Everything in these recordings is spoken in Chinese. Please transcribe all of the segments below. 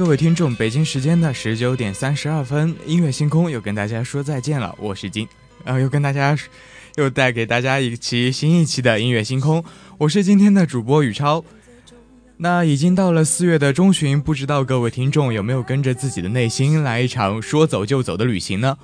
各位听众，北京时间的十九点三十二分，音乐星空又跟大家说再见了，我是金，然后又跟大家又带给大家一期新一期的音乐星空，我是今天的主播宇超。那已经到了四月的中旬，不知道各位听众有没有跟着自己的内心来一场说走就走的旅行呢？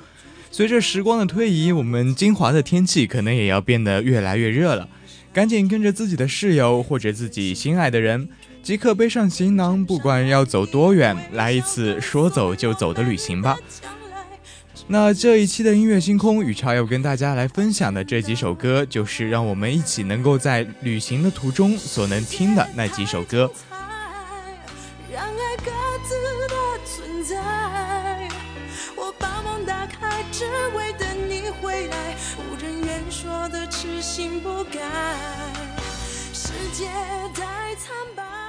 随着时光的推移，我们金华的天气可能也要变得越来越热了，赶紧跟着自己的室友或者自己心爱的人。即刻背上行囊，不管要走多远，来一次说走就走的旅行吧。那这一期的音乐星空，宇超要跟大家来分享的这几首歌，就是让我们一起能够在旅行的途中所能听的那几首歌。世界太苍白。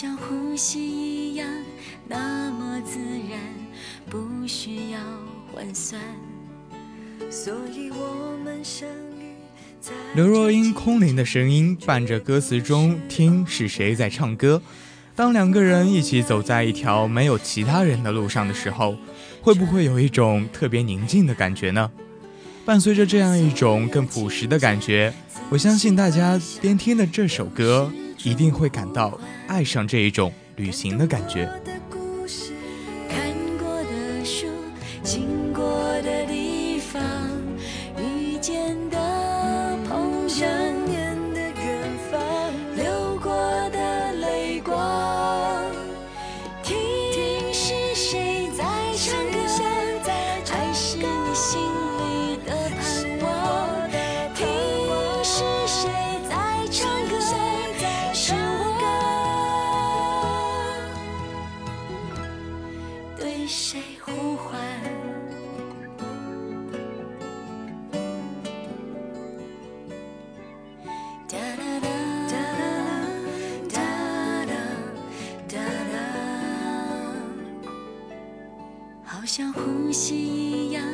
像呼吸一样那么自然，不需要换算。所以我们相遇在刘若英空灵的声音伴着歌词中，听是谁在唱歌。当两个人一起走在一条没有其他人的路上的时候，会不会有一种特别宁静的感觉呢？伴随着这样一种更朴实的感觉，我相信大家边听的这首歌。一定会感到爱上这一种旅行的感觉。像呼吸一样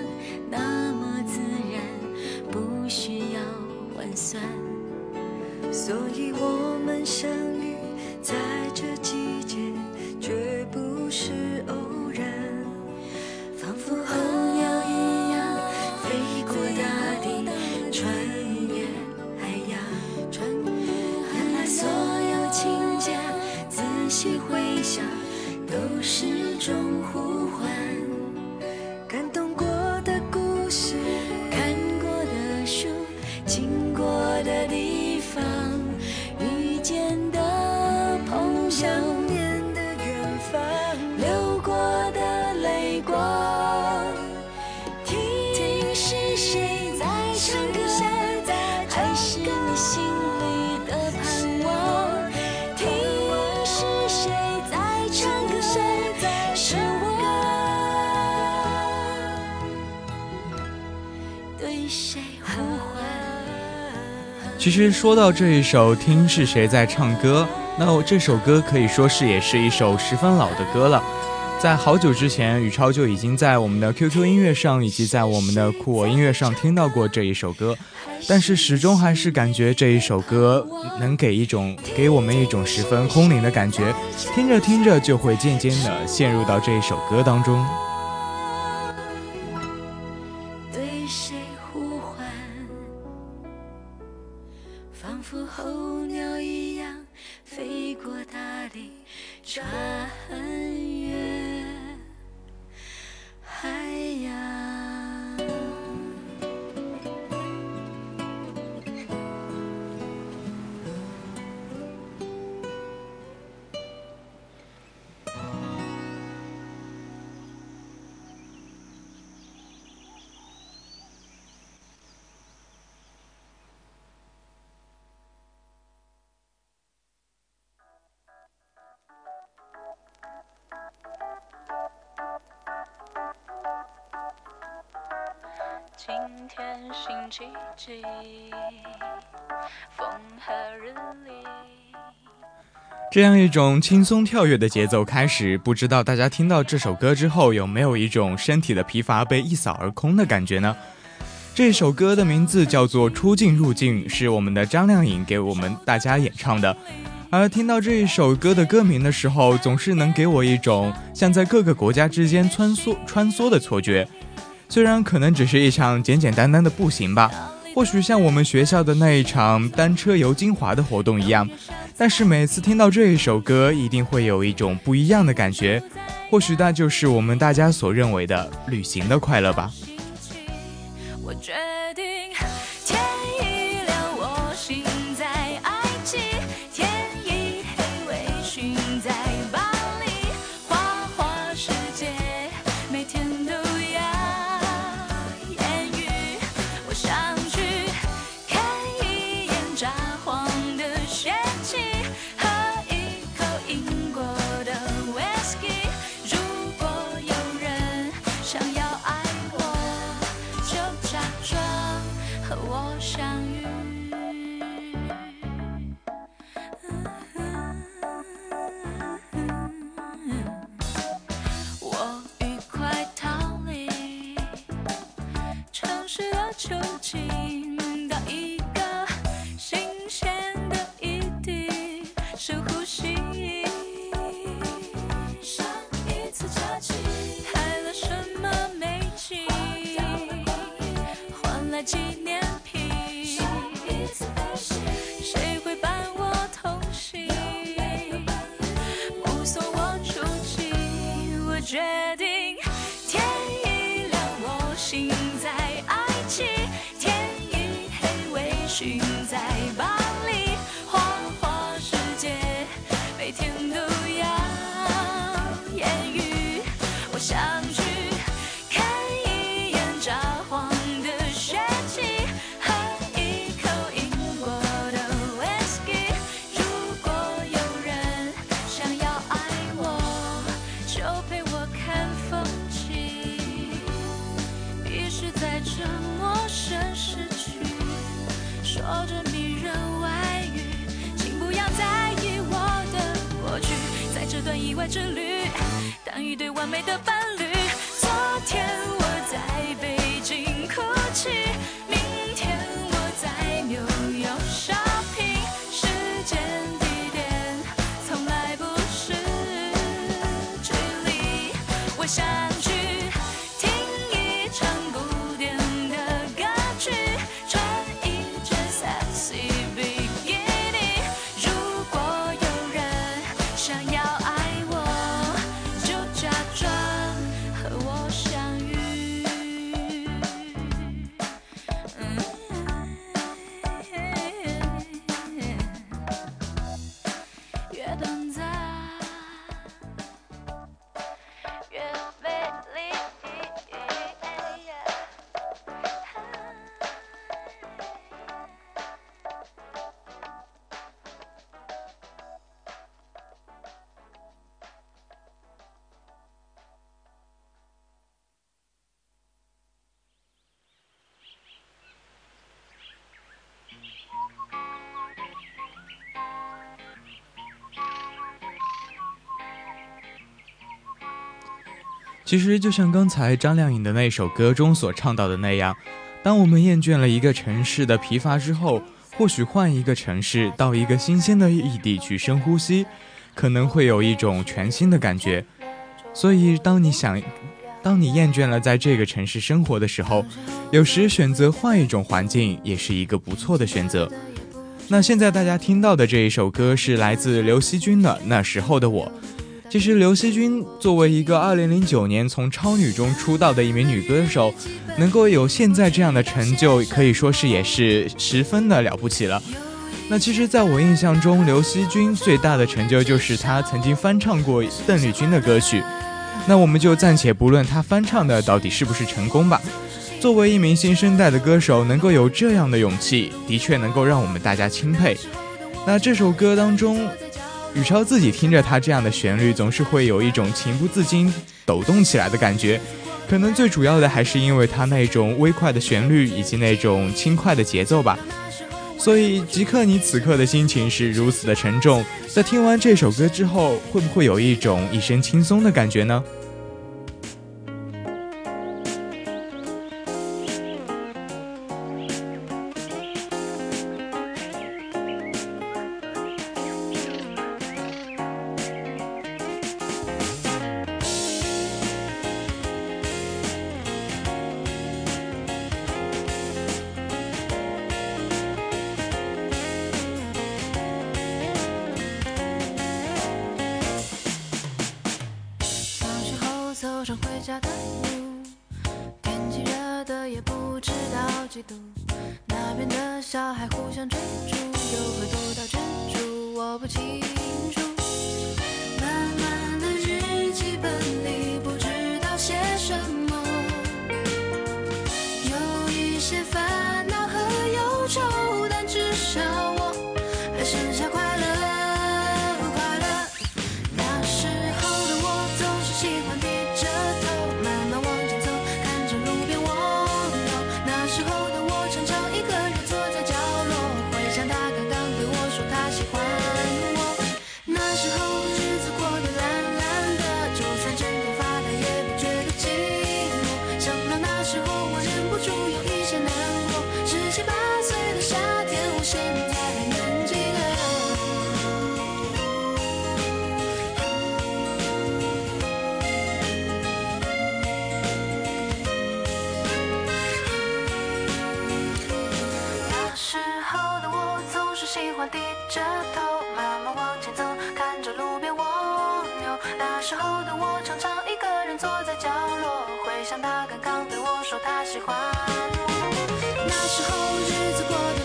其实说到这一首《听是谁在唱歌》，那这首歌可以说是也是一首十分老的歌了。在好久之前，宇超就已经在我们的 QQ 音乐上以及在我们的酷我音乐上听到过这一首歌，但是始终还是感觉这一首歌能给一种给我们一种十分空灵的感觉，听着听着就会渐渐的陷入到这一首歌当中。仿佛候鸟一样飞过大地穿越这样一种轻松跳跃的节奏开始，不知道大家听到这首歌之后有没有一种身体的疲乏被一扫而空的感觉呢？这首歌的名字叫做《出境入境》，是我们的张靓颖给我们大家演唱的。而听到这一首歌的歌名的时候，总是能给我一种像在各个国家之间穿梭穿梭的错觉。虽然可能只是一场简简单单的步行吧，或许像我们学校的那一场单车游金华的活动一样，但是每次听到这一首歌，一定会有一种不一样的感觉。或许那就是我们大家所认为的旅行的快乐吧。我决定。之其实就像刚才张靓颖的那首歌中所唱到的那样，当我们厌倦了一个城市的疲乏之后，或许换一个城市，到一个新鲜的异地去深呼吸，可能会有一种全新的感觉。所以，当你想，当你厌倦了在这个城市生活的时候，有时选择换一种环境也是一个不错的选择。那现在大家听到的这一首歌是来自刘惜君的《那时候的我》。其实刘惜君作为一个2009年从超女中出道的一名女歌手，能够有现在这样的成就，可以说是也是十分的了不起了。那其实，在我印象中，刘惜君最大的成就就是她曾经翻唱过邓丽君的歌曲。那我们就暂且不论她翻唱的到底是不是成功吧。作为一名新生代的歌手，能够有这样的勇气，的确能够让我们大家钦佩。那这首歌当中。宇超自己听着他这样的旋律，总是会有一种情不自禁抖动起来的感觉。可能最主要的还是因为他那种微快的旋律以及那种轻快的节奏吧。所以，即刻，你此刻的心情是如此的沉重，在听完这首歌之后，会不会有一种一身轻松的感觉呢？着头慢慢往前走看着路边蜗牛。那时候的我常常一个人坐在角落回想他刚刚对我说他喜欢我。那时候日子过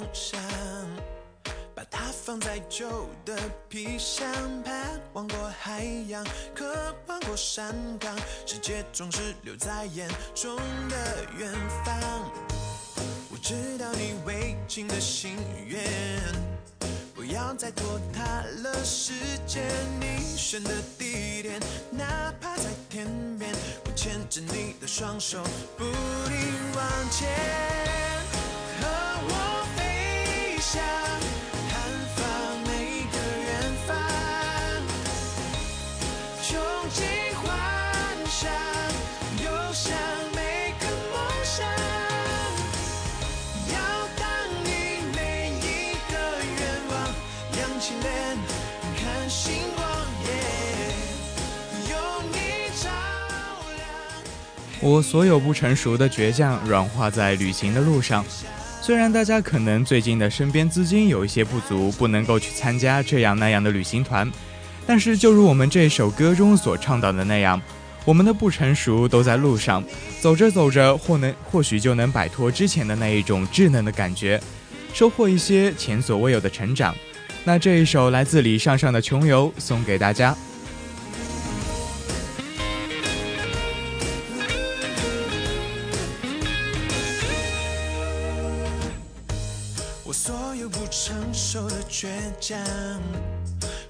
梦想，把它放在旧的皮箱，盼望过海洋，渴望过山岗，世界总是留在眼中的远方。我知道你未尽的心愿，不要再拖沓了时间。你选的地点，哪怕在天边，我牵着你的双手，不停往前。我所有不成熟的倔强软化在旅行的路上。虽然大家可能最近的身边资金有一些不足，不能够去参加这样那样的旅行团，但是就如我们这首歌中所倡导的那样，我们的不成熟都在路上，走着走着，或能或许就能摆脱之前的那一种稚嫩的感觉，收获一些前所未有的成长。那这一首来自李尚尚的《穷游》送给大家。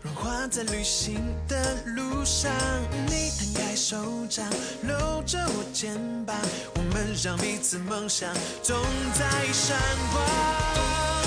融化在旅行的路上。你摊开手掌，搂着我肩膀，我们让彼此梦想总在闪光。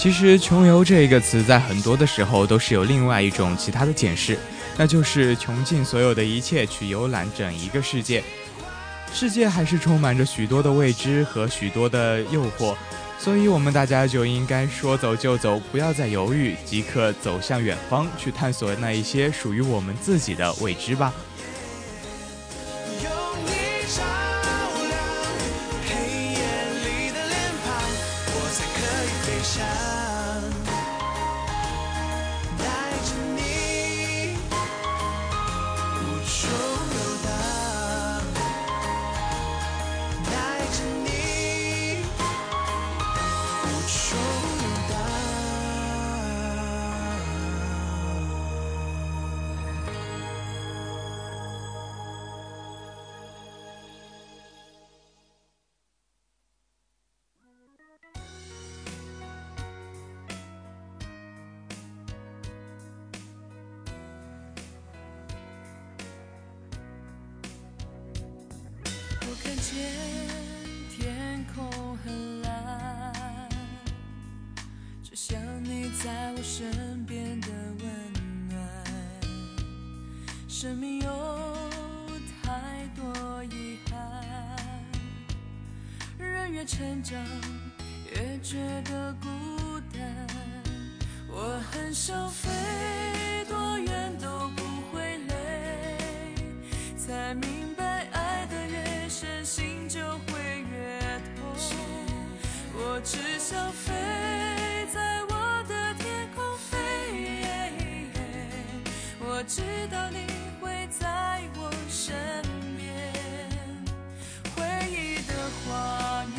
其实“穷游”这个词在很多的时候都是有另外一种其他的解释，那就是穷尽所有的一切去游览整一个世界。世界还是充满着许多的未知和许多的诱惑，所以我们大家就应该说走就走，不要再犹豫，即刻走向远方，去探索那一些属于我们自己的未知吧。见天空很蓝，只想你在我身边的温暖。生命有太多遗憾，人越成长越觉得孤单。我很想飞，想飞，在我的天空飞。我知道你会在我身边，回忆的画面，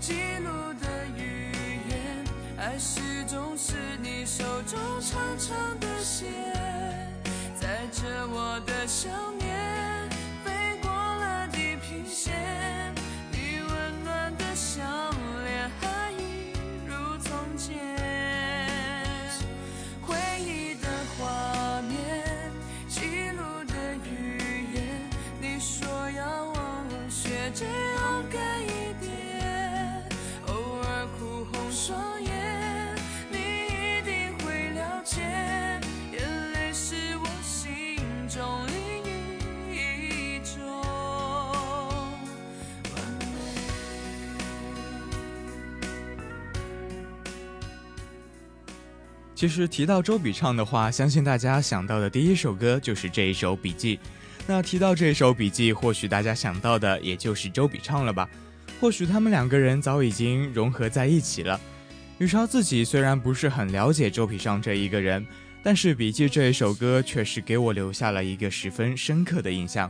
记录的语言，爱始终是你手中长长的线。载着我其实提到周笔畅的话，相信大家想到的第一首歌就是这一首《笔记》。那提到这一首《笔记》，或许大家想到的也就是周笔畅了吧？或许他们两个人早已经融合在一起了。宇超自己虽然不是很了解周笔畅这一个人，但是《笔记》这一首歌确实给我留下了一个十分深刻的印象。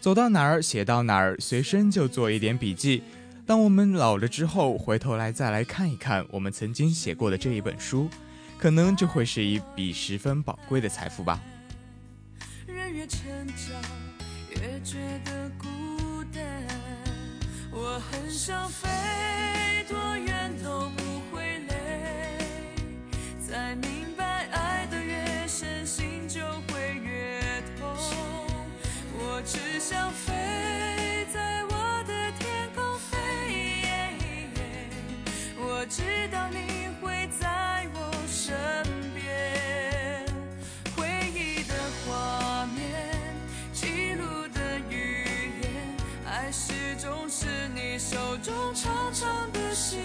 走到哪儿写到哪儿，随身就做一点笔记。当我们老了之后，回头来再来看一看我们曾经写过的这一本书，可能就会是一笔十分宝贵的财富吧。人越成长，越觉得孤单。我很想飞，多远长长的线，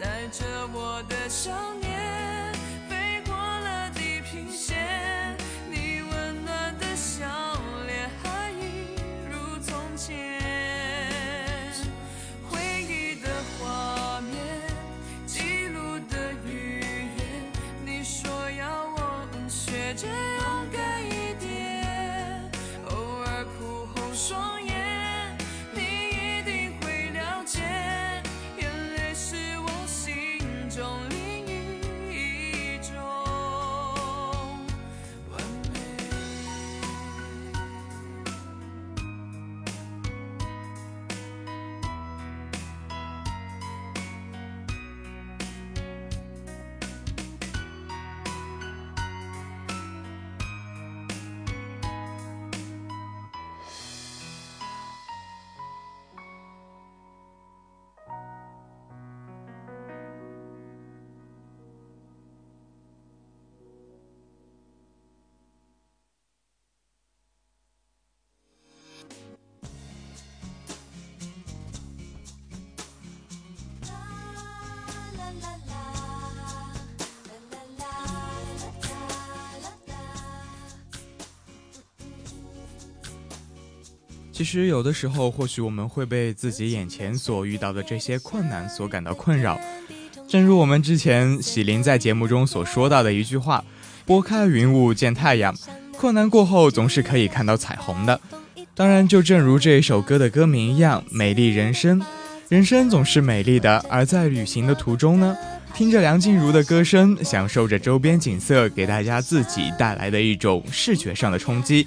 载着我的想念，飞过了地平线，你温暖的笑脸还一如从前。回忆的画面，记录的语言，你说要我学着勇敢一点，偶尔哭红双其实有的时候，或许我们会被自己眼前所遇到的这些困难所感到困扰。正如我们之前喜林在节目中所说到的一句话：“拨开云雾见太阳，困难过后总是可以看到彩虹的。”当然，就正如这一首歌的歌名一样，“美丽人生”，人生总是美丽的。而在旅行的途中呢，听着梁静茹的歌声，享受着周边景色给大家自己带来的一种视觉上的冲击，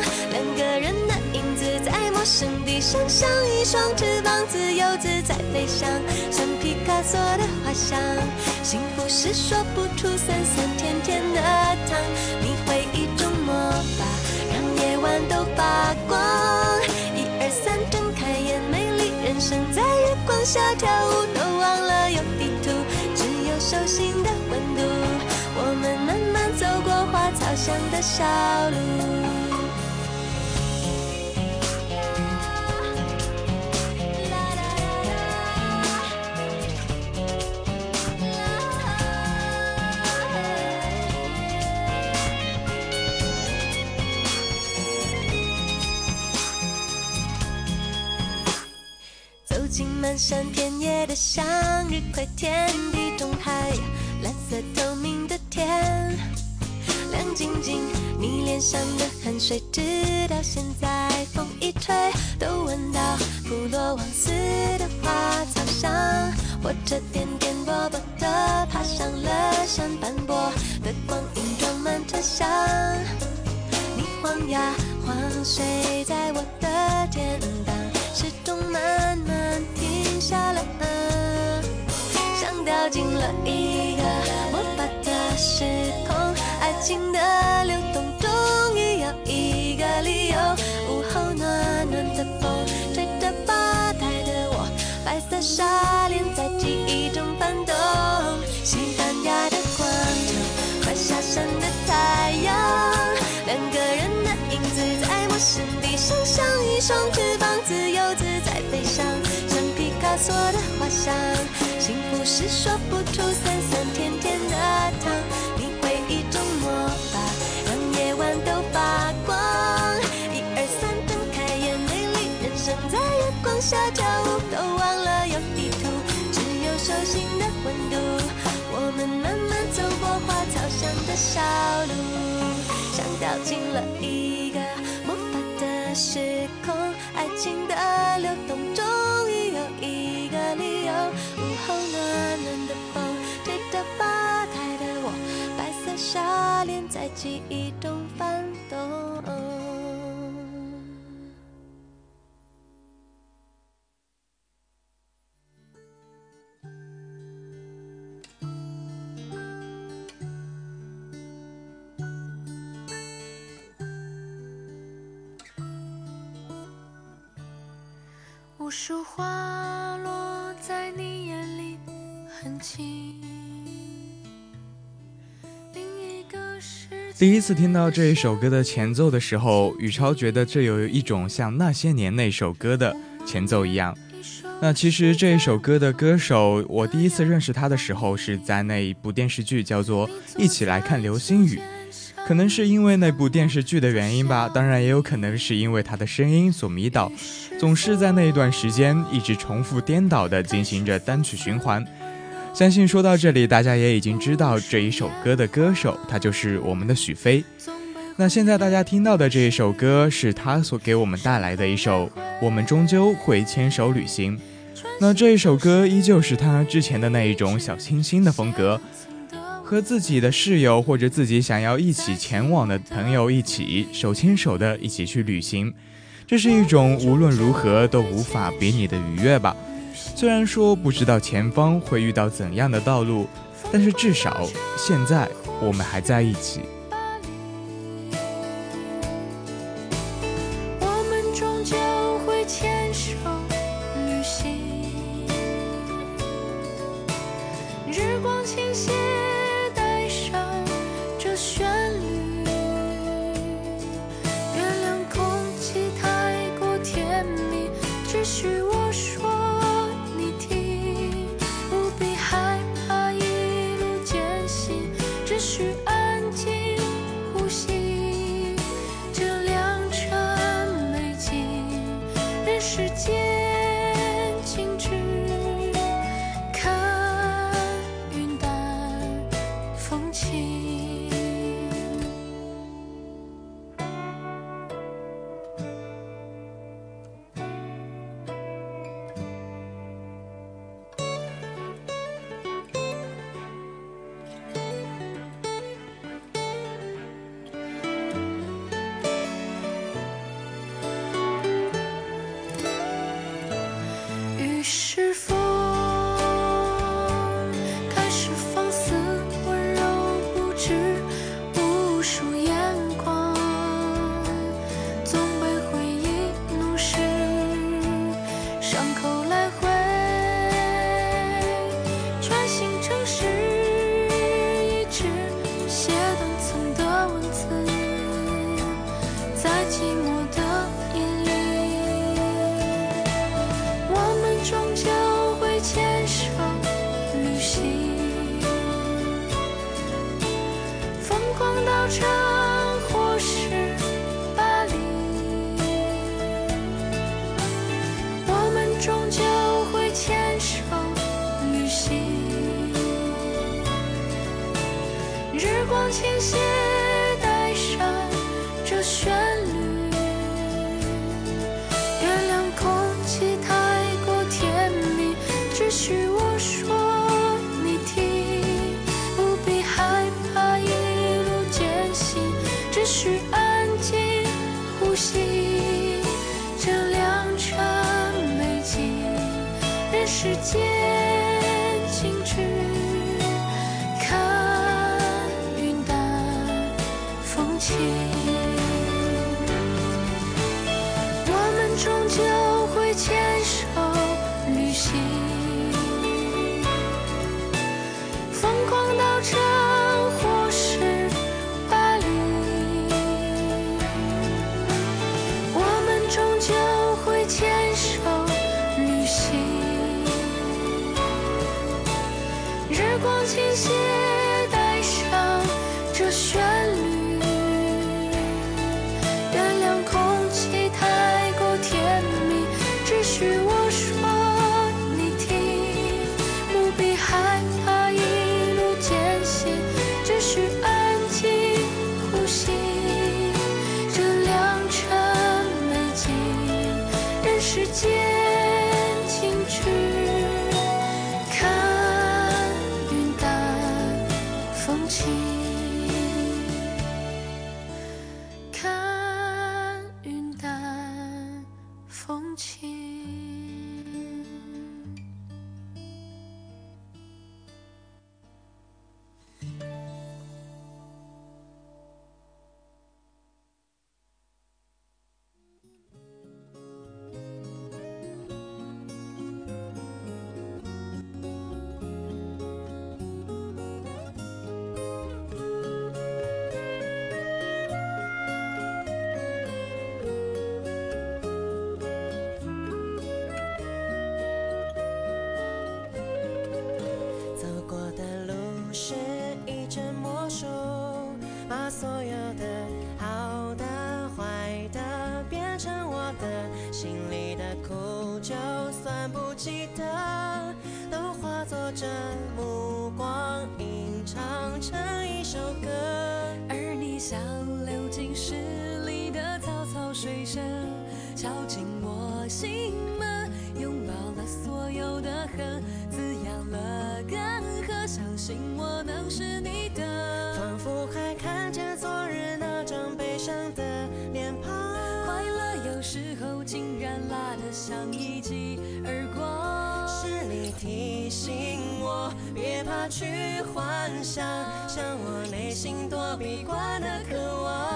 想象一双翅膀，自由自在飞翔，像皮卡索的画像。幸福是说不出酸酸甜甜的糖，你会一种魔法，让夜晚都发光。一二三，睁开眼，美丽人生在月光下跳舞，都忘了有地图，只有手心的温度。我们慢慢走过花草香的小路。的向日葵天地中海，蓝色透明的天，亮晶晶，你脸上的汗水，直到现在风一吹都闻到普罗旺斯的花草香。火车颠颠簸簸的爬上了山，斑驳的光影装满车厢。你晃呀晃，睡在我的肩膀，时钟慢慢停下了，进了一个魔法的时空，爱情的流动终于有一个理由。午后暖暖的风吹着吧台的我，白色纱帘在记忆中翻动。西班牙的广场，快下山的太阳，两个人的影子在陌生地上像一双翅膀，自由自在飞翔，像皮卡索的画像，幸福是说不出酸酸甜甜的糖。你会一种魔法，让夜晚都发光。一二三，睁开眼，美丽人生在月光下跳舞，都忘了有地图，只有手心的温度。我们慢慢走过花草香的小路，像掉进了一在记忆中翻动。无数花落在你眼里很轻。另一个世第一次听到这一首歌的前奏的时候，宇超觉得这有一种像那些年那首歌的前奏一样。那其实这一首歌的歌手，我第一次认识他的时候是在那一部电视剧，叫做《一起来看流星雨》。可能是因为那部电视剧的原因吧，当然也有可能是因为他的声音所迷倒，总是在那一段时间一直重复颠倒的进行着单曲循环。相信说到这里，大家也已经知道这一首歌的歌手，他就是我们的许飞。那现在大家听到的这一首歌，是他所给我们带来的一首《我们终究会牵手旅行》。那这一首歌依旧是他之前的那一种小清新的风格。和自己的室友或者自己想要一起前往的朋友一起手牵手的一起去旅行，这是一种无论如何都无法比拟的愉悦吧。虽然说不知道前方会遇到怎样的道路，但是至少现在我们还在一起。清晰。敲进我心门，拥抱了所有的恨，滋养了干涸，相信我能是你的。仿佛还看见昨日那张悲伤的脸庞。快乐有时候竟然辣得像一记耳光。是你提醒我，别怕去幻想，像我内心躲避惯的渴望，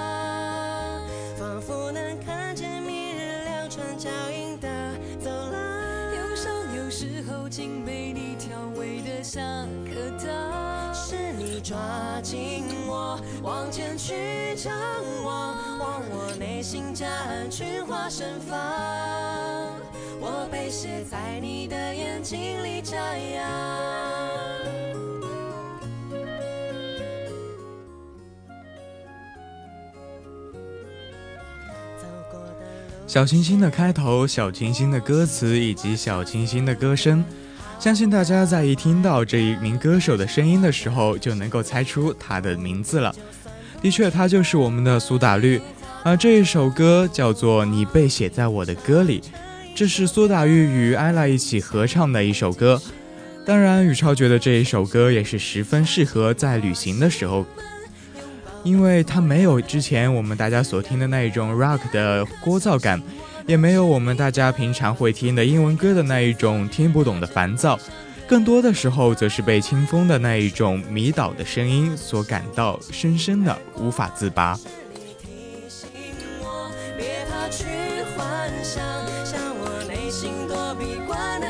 时候竟被你调味的像颗糖。是你抓紧我，往前去张望，望我内心夹岸群花盛放，我被写在你的眼睛里眨样。小清新的开头，小清新的歌词以及小清新的歌声，相信大家在一听到这一名歌手的声音的时候，就能够猜出他的名字了。的确，他就是我们的苏打绿。而这一首歌叫做《你被写在我的歌里》，这是苏打绿与艾拉一起合唱的一首歌。当然，宇超觉得这一首歌也是十分适合在旅行的时候，因为它没有之前我们大家所听的那一种 rock 的聒噪感，也没有我们大家平常会听的英文歌的那一种听不懂的烦躁，更多的时候则是被清风的那一种迷倒的声音所感到深深的无法自拔。提醒我，别怕去幻想，像我内心躲避惯的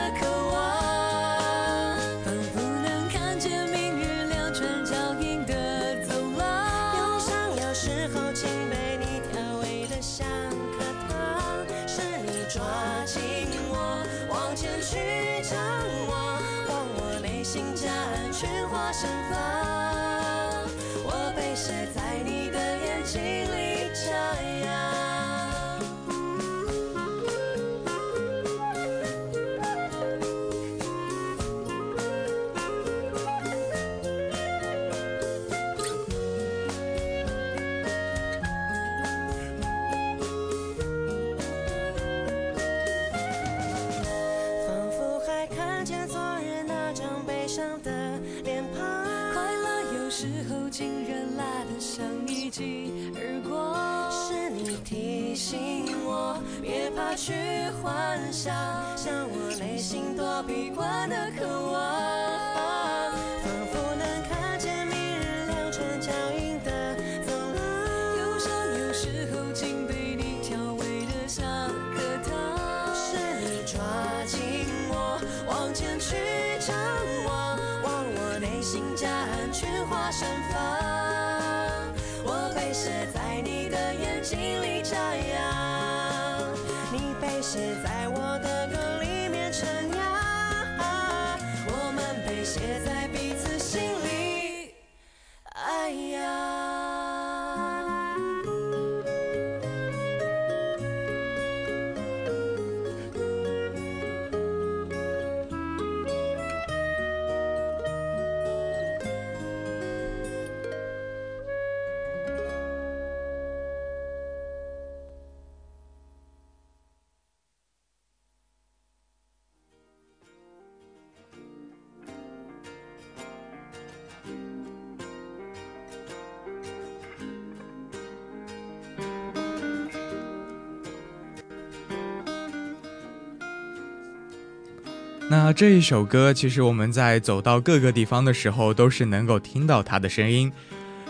那这一首歌，其实我们在走到各个地方的时候，都是能够听到它的声音。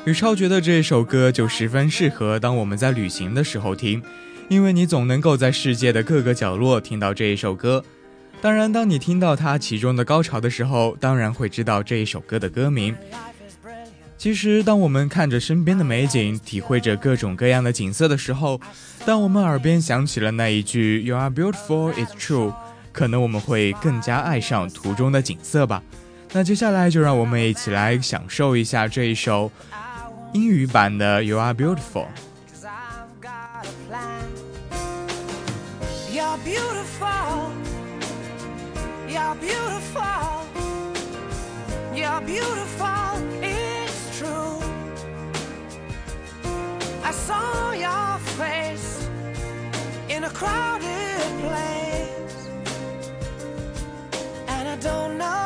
宇超觉得这一首歌就十分适合当我们在旅行的时候听，因为你总能够在世界的各个角落听到这一首歌。当然，当你听到它其中的高潮的时候，当然会知道这一首歌的歌名。其实，当我们看着身边的美景，体会着各种各样的景色的时候，当我们耳边响起了那一句 “You are beautiful, it's true”。可能我们会更加爱上途中的景色吧。那接下来就让我们一起来享受一下这一首英语版的《You Are Beautiful》。You're beautiful. You're beautiful. You're beautiful. It's true. I saw your face in a crowded place. Don't know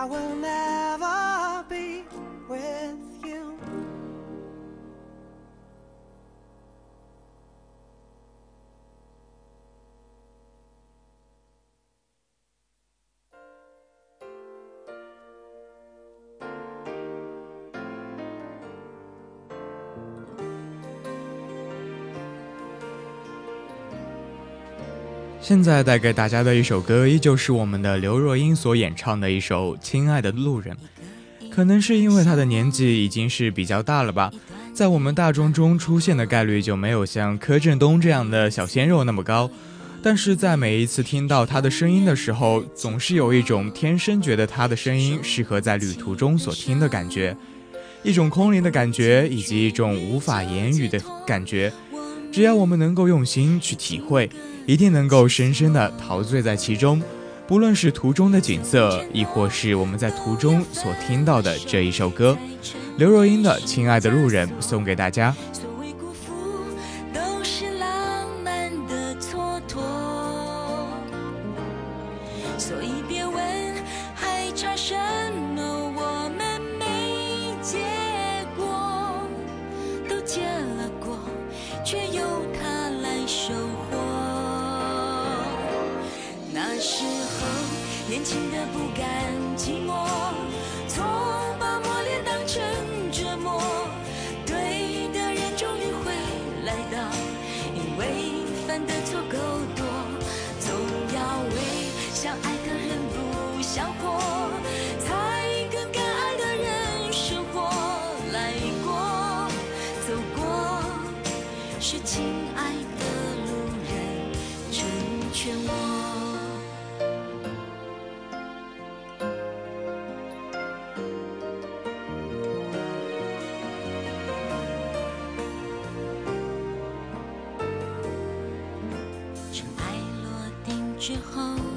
I will never 现在带给大家的一首歌，依旧是我们的刘若英所演唱的一首《亲爱的路人》。可能是因为她的年纪已经是比较大了吧，在我们大众中出现的概率就没有像柯震东这样的小鲜肉那么高。但是在每一次听到他的声音的时候，总是有一种天生觉得他的声音适合在旅途中所听的感觉，一种空灵的感觉，以及一种无法言语的感觉。只要我们能够用心去体会，一定能够深深的陶醉在其中。不论是途中的景色，亦或是我们在途中所听到的这一首歌，刘若英的《亲爱的路人》送给大家。是亲爱的路人成全我。尘埃落定之后。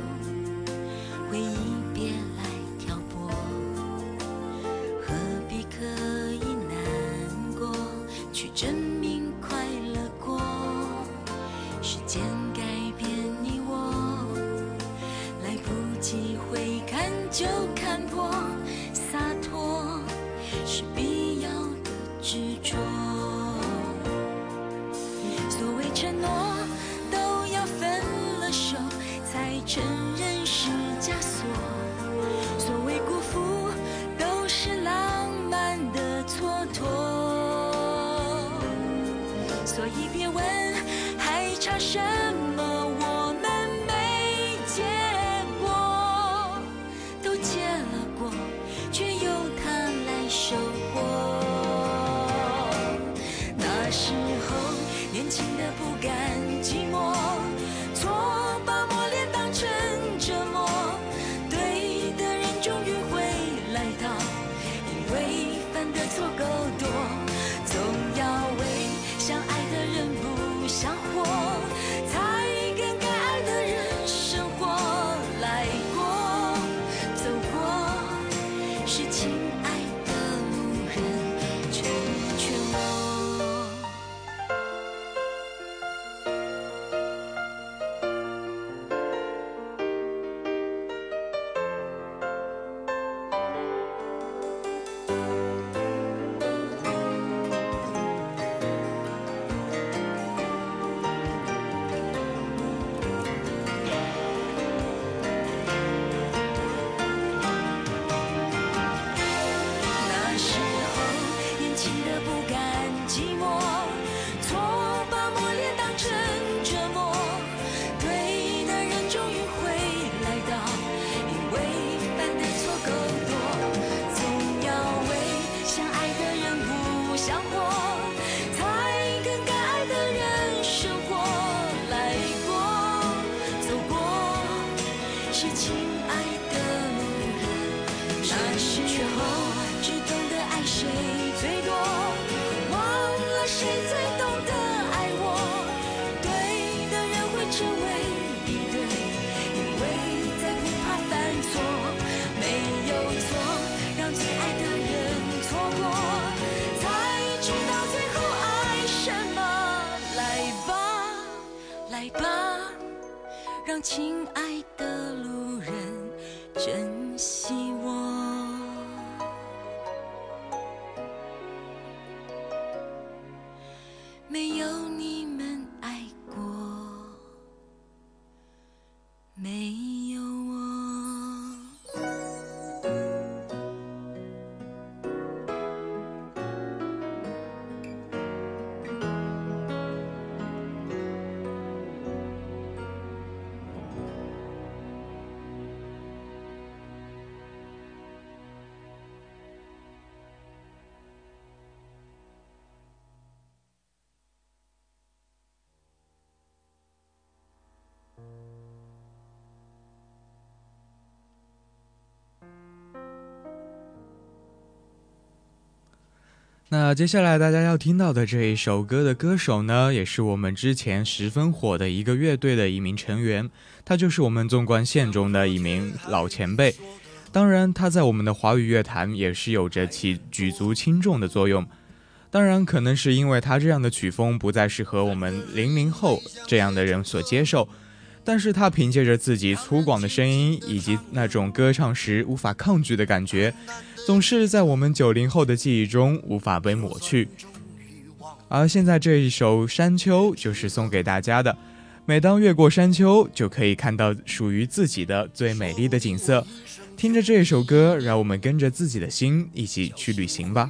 那接下来大家要听到的这一首歌的歌手呢，也是我们之前十分火的一个乐队的一名成员，他就是我们纵贯线中的一名老前辈。当然，他在我们的华语乐坛也是有着其举足轻重的作用。当然，可能是因为他这样的曲风不再适合我们零零后这样的人所接受，但是他凭借着自己粗犷的声音以及那种歌唱时无法抗拒的感觉，总是在我们九零后的记忆中无法被抹去。而现在这一首《山丘》就是送给大家的。每当越过山丘，就可以看到属于自己的最美丽的景色。听着这首歌，让我们跟着自己的心一起去旅行吧。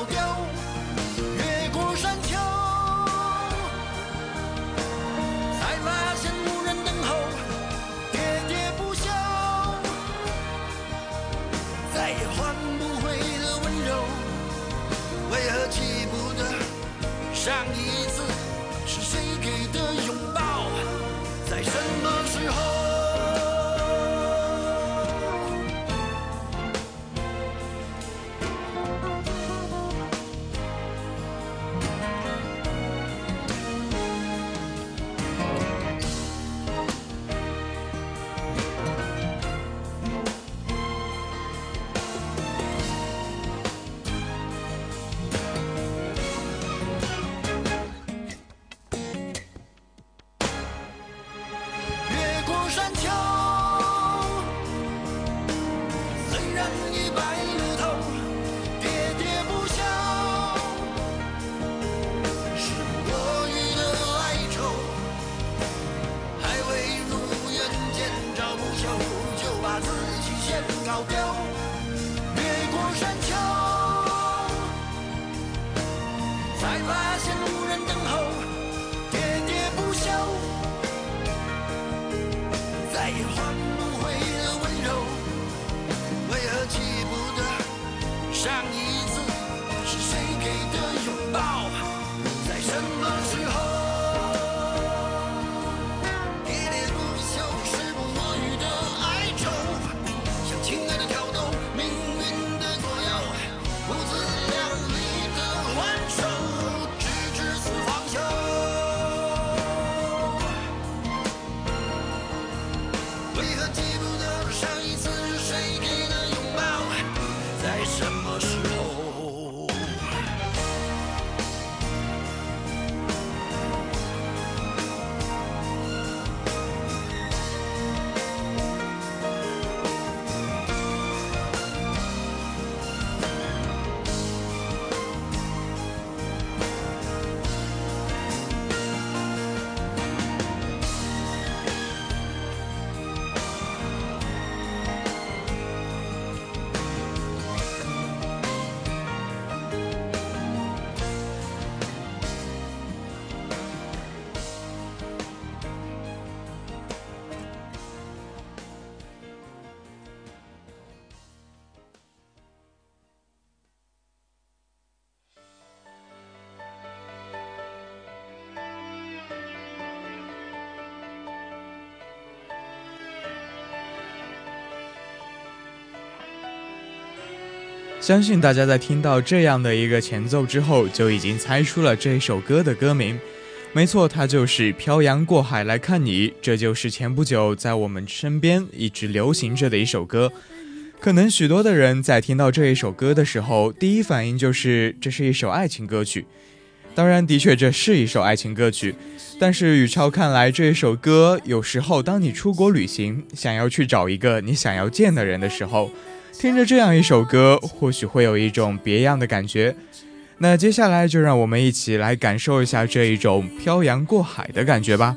先搞相信大家在听到这样的一个前奏之后，就已经猜出了这首歌的歌名。没错，它就是《漂洋过海来看你》，这就是前不久在我们身边一直流行着的一首歌。可能许多的人在听到这一首歌的时候，第一反应就是这是一首爱情歌曲。当然，的确这是一首爱情歌曲，但是宇超看来，这一首歌有时候当你出国旅行，想要去找一个你想要见的人的时候，听着这样一首歌，或许会有一种别样的感觉。那接下来就让我们一起来感受一下这一种漂洋过海的感觉吧。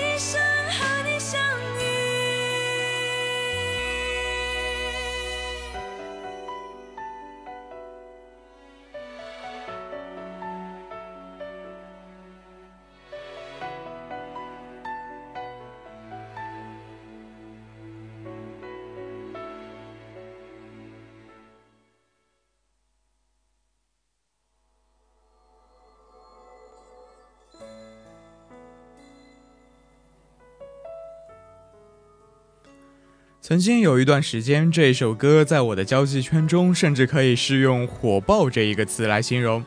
曾经有一段时间，这首歌在我的交际圈中，甚至可以是用“火爆”这一个词来形容。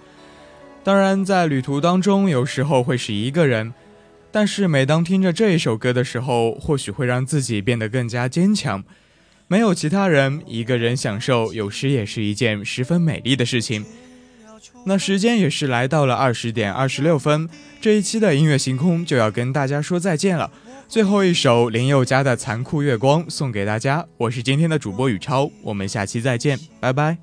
当然，在旅途当中，有时候会是一个人，但是每当听着这一首歌的时候，或许会让自己变得更加坚强。没有其他人，一个人享受，有时也是一件十分美丽的事情。那时间也是来到了二十点二十六分，这一期的音乐星空就要跟大家说再见了。最后一首林宥嘉的《残酷月光》送给大家，我是今天的主播宇超，我们下期再见，拜拜。